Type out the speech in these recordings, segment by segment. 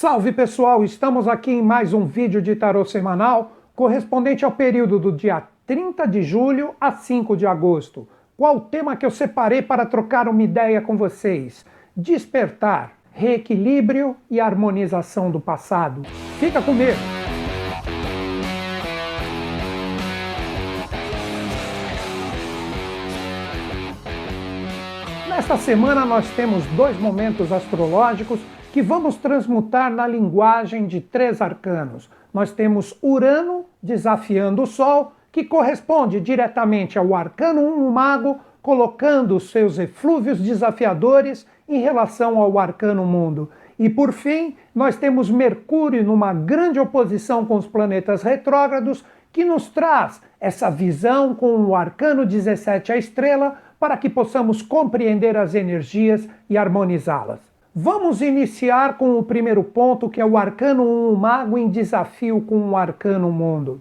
Salve pessoal, estamos aqui em mais um vídeo de tarô semanal correspondente ao período do dia 30 de julho a 5 de agosto. Qual o tema que eu separei para trocar uma ideia com vocês? Despertar, reequilíbrio e harmonização do passado. Fica comigo! Nesta semana nós temos dois momentos astrológicos que vamos transmutar na linguagem de três arcanos. Nós temos Urano desafiando o Sol, que corresponde diretamente ao arcano 1 mago, colocando seus eflúvios desafiadores em relação ao arcano mundo. E por fim, nós temos Mercúrio numa grande oposição com os planetas retrógrados, que nos traz essa visão com o arcano 17 a estrela para que possamos compreender as energias e harmonizá-las. Vamos iniciar com o primeiro ponto, que é o Arcano 1 Mago em desafio com o Arcano Mundo.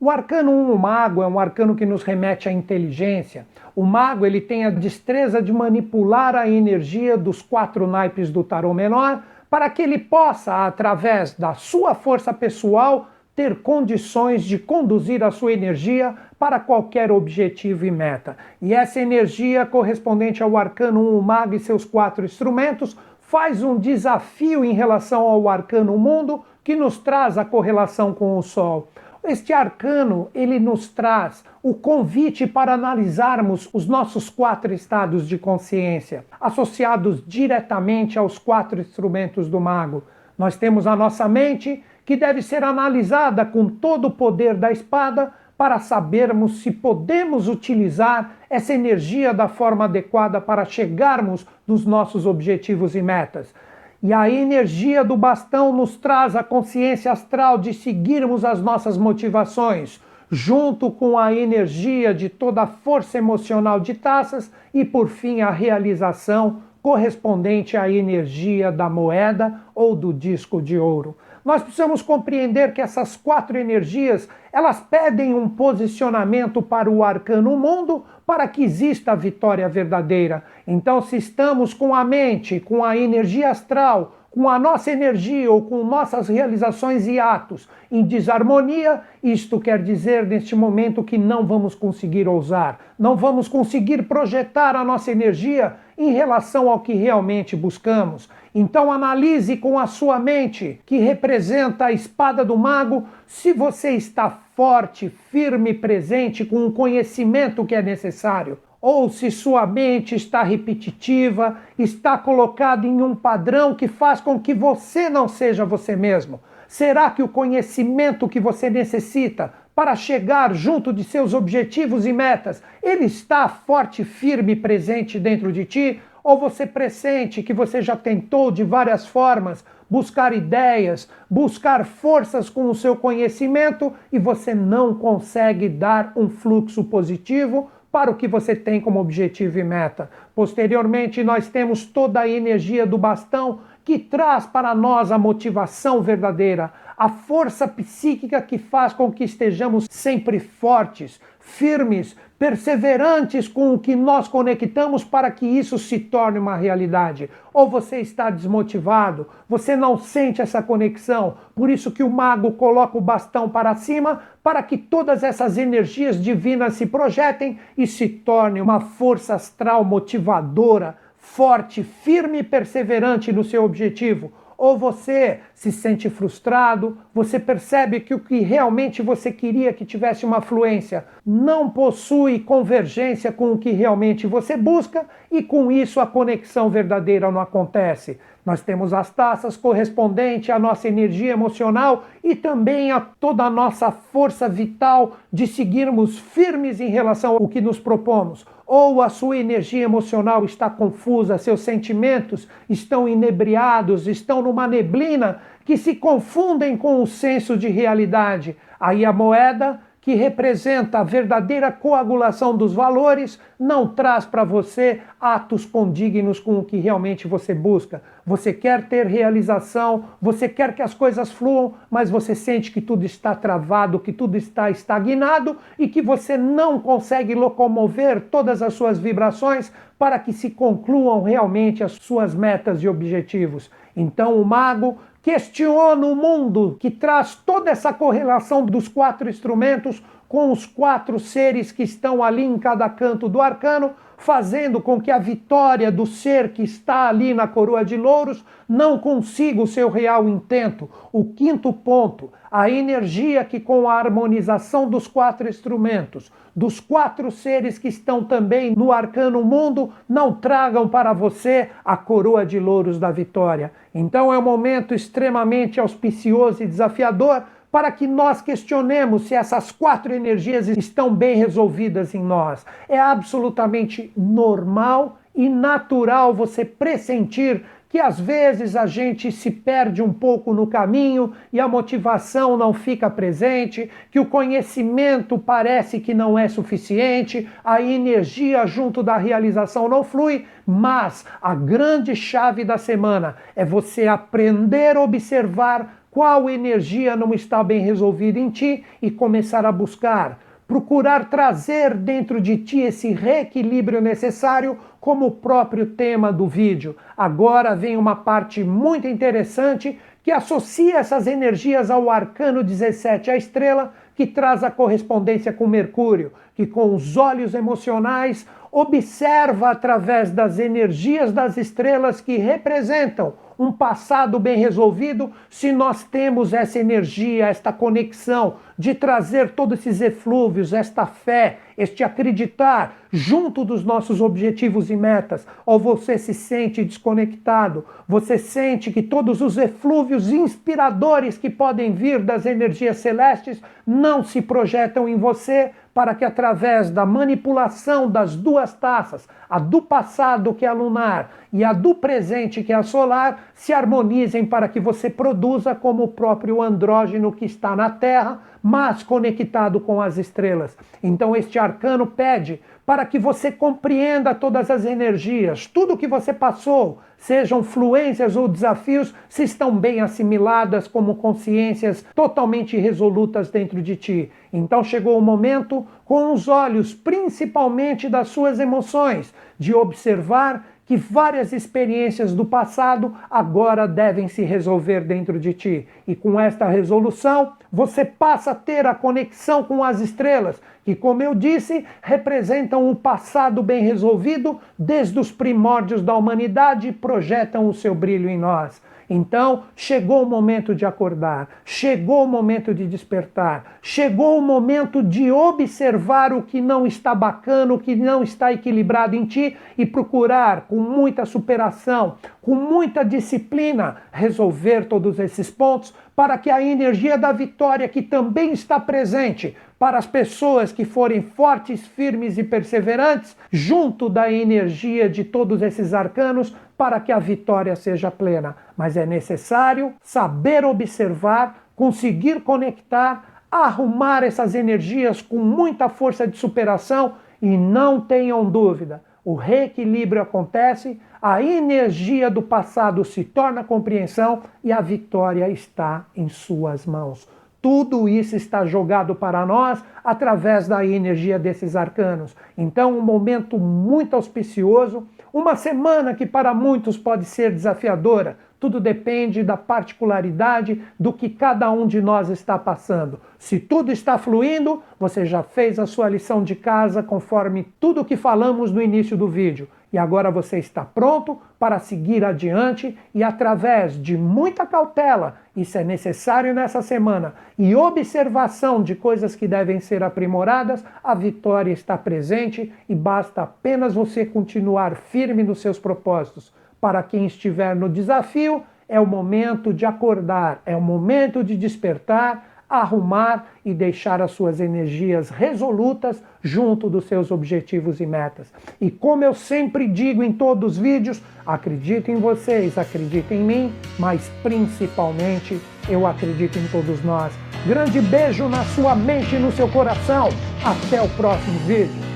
O Arcano 1 Mago é um arcano que nos remete à inteligência. O mago ele tem a destreza de manipular a energia dos quatro naipes do tarô menor para que ele possa, através da sua força pessoal, ter condições de conduzir a sua energia para qualquer objetivo e meta. E essa energia correspondente ao arcano 1 mago e seus quatro instrumentos faz um desafio em relação ao arcano mundo que nos traz a correlação com o Sol. Este arcano, ele nos traz o convite para analisarmos os nossos quatro estados de consciência, associados diretamente aos quatro instrumentos do mago. Nós temos a nossa mente, que deve ser analisada com todo o poder da espada para sabermos se podemos utilizar essa energia da forma adequada para chegarmos nos nossos objetivos e metas. E a energia do bastão nos traz a consciência astral de seguirmos as nossas motivações, junto com a energia de toda a força emocional de taças e, por fim, a realização correspondente à energia da moeda ou do disco de ouro. Nós precisamos compreender que essas quatro energias, elas pedem um posicionamento para o arcano mundo para que exista a vitória verdadeira. Então, se estamos com a mente, com a energia astral, com a nossa energia ou com nossas realizações e atos em desarmonia, isto quer dizer neste momento que não vamos conseguir ousar, não vamos conseguir projetar a nossa energia em relação ao que realmente buscamos. Então analise com a sua mente, que representa a espada do mago, se você está forte, firme, presente com o conhecimento que é necessário ou se sua mente está repetitiva, está colocada em um padrão que faz com que você não seja você mesmo. Será que o conhecimento que você necessita para chegar junto de seus objetivos e metas, ele está forte, firme presente dentro de ti? Ou você pressente que você já tentou de várias formas buscar ideias, buscar forças com o seu conhecimento e você não consegue dar um fluxo positivo? Para o que você tem como objetivo e meta. Posteriormente, nós temos toda a energia do bastão que traz para nós a motivação verdadeira, a força psíquica que faz com que estejamos sempre fortes, firmes, perseverantes com o que nós conectamos para que isso se torne uma realidade. Ou você está desmotivado, você não sente essa conexão, por isso que o mago coloca o bastão para cima para que todas essas energias divinas se projetem e se torne uma força astral motivadora, forte, firme e perseverante no seu objetivo ou você se sente frustrado, você percebe que o que realmente você queria que tivesse uma fluência não possui convergência com o que realmente você busca e com isso a conexão verdadeira não acontece. Nós temos as taças correspondentes à nossa energia emocional e também a toda a nossa força vital de seguirmos firmes em relação ao que nos propomos ou a sua energia emocional está confusa, seus sentimentos estão inebriados, estão numa neblina que se confundem com o senso de realidade. Aí a moeda que representa a verdadeira coagulação dos valores, não traz para você atos condignos com o que realmente você busca. Você quer ter realização, você quer que as coisas fluam, mas você sente que tudo está travado, que tudo está estagnado e que você não consegue locomover todas as suas vibrações para que se concluam realmente as suas metas e objetivos. Então o mago questiono o mundo que traz toda essa correlação dos quatro instrumentos com os quatro seres que estão ali em cada canto do arcano, fazendo com que a vitória do ser que está ali na coroa de louros não consiga o seu real intento. O quinto ponto, a energia que, com a harmonização dos quatro instrumentos, dos quatro seres que estão também no arcano mundo, não tragam para você a coroa de louros da vitória. Então é um momento extremamente auspicioso e desafiador para que nós questionemos se essas quatro energias estão bem resolvidas em nós. É absolutamente normal e natural você pressentir que às vezes a gente se perde um pouco no caminho e a motivação não fica presente, que o conhecimento parece que não é suficiente, a energia junto da realização não flui, mas a grande chave da semana é você aprender a observar qual energia não está bem resolvida em ti e começar a buscar, procurar trazer dentro de ti esse reequilíbrio necessário, como o próprio tema do vídeo. Agora vem uma parte muito interessante que associa essas energias ao arcano 17, a estrela, que traz a correspondência com Mercúrio, que com os olhos emocionais observa através das energias das estrelas que representam um passado bem resolvido, se nós temos essa energia, esta conexão de trazer todos esses eflúvios, esta fé, este acreditar junto dos nossos objetivos e metas, ou você se sente desconectado, você sente que todos os eflúvios inspiradores que podem vir das energias celestes não se projetam em você, para que através da manipulação das duas taças, a do passado que é a lunar e a do presente que é a solar, se harmonizem para que você produza como o próprio andrógeno que está na Terra, mas conectado com as estrelas. Então este arcano pede para que você compreenda todas as energias, tudo que você passou, sejam fluências ou desafios, se estão bem assimiladas como consciências totalmente resolutas dentro de ti. Então chegou o momento, com os olhos principalmente das suas emoções, de observar que várias experiências do passado agora devem se resolver dentro de ti. E com esta resolução, você passa a ter a conexão com as estrelas, que, como eu disse, representam um passado bem resolvido desde os primórdios da humanidade e projetam o seu brilho em nós. Então, chegou o momento de acordar, chegou o momento de despertar, chegou o momento de observar o que não está bacana, o que não está equilibrado em ti e procurar, com muita superação, com muita disciplina, resolver todos esses pontos para que a energia da vitória, que também está presente para as pessoas que forem fortes, firmes e perseverantes, junto da energia de todos esses arcanos, para que a vitória seja plena. Mas é necessário saber observar, conseguir conectar, arrumar essas energias com muita força de superação e não tenham dúvida, o reequilíbrio acontece, a energia do passado se torna compreensão e a vitória está em suas mãos. Tudo isso está jogado para nós através da energia desses arcanos. Então, um momento muito auspicioso, uma semana que para muitos pode ser desafiadora. Tudo depende da particularidade do que cada um de nós está passando. Se tudo está fluindo, você já fez a sua lição de casa conforme tudo o que falamos no início do vídeo e agora você está pronto para seguir adiante e, através de muita cautela, isso é necessário nessa semana, e observação de coisas que devem ser aprimoradas, a vitória está presente e basta apenas você continuar firme nos seus propósitos. Para quem estiver no desafio, é o momento de acordar, é o momento de despertar arrumar e deixar as suas energias resolutas junto dos seus objetivos e metas. E como eu sempre digo em todos os vídeos, acredito em vocês, acredito em mim, mas principalmente eu acredito em todos nós. Grande beijo na sua mente e no seu coração. Até o próximo vídeo.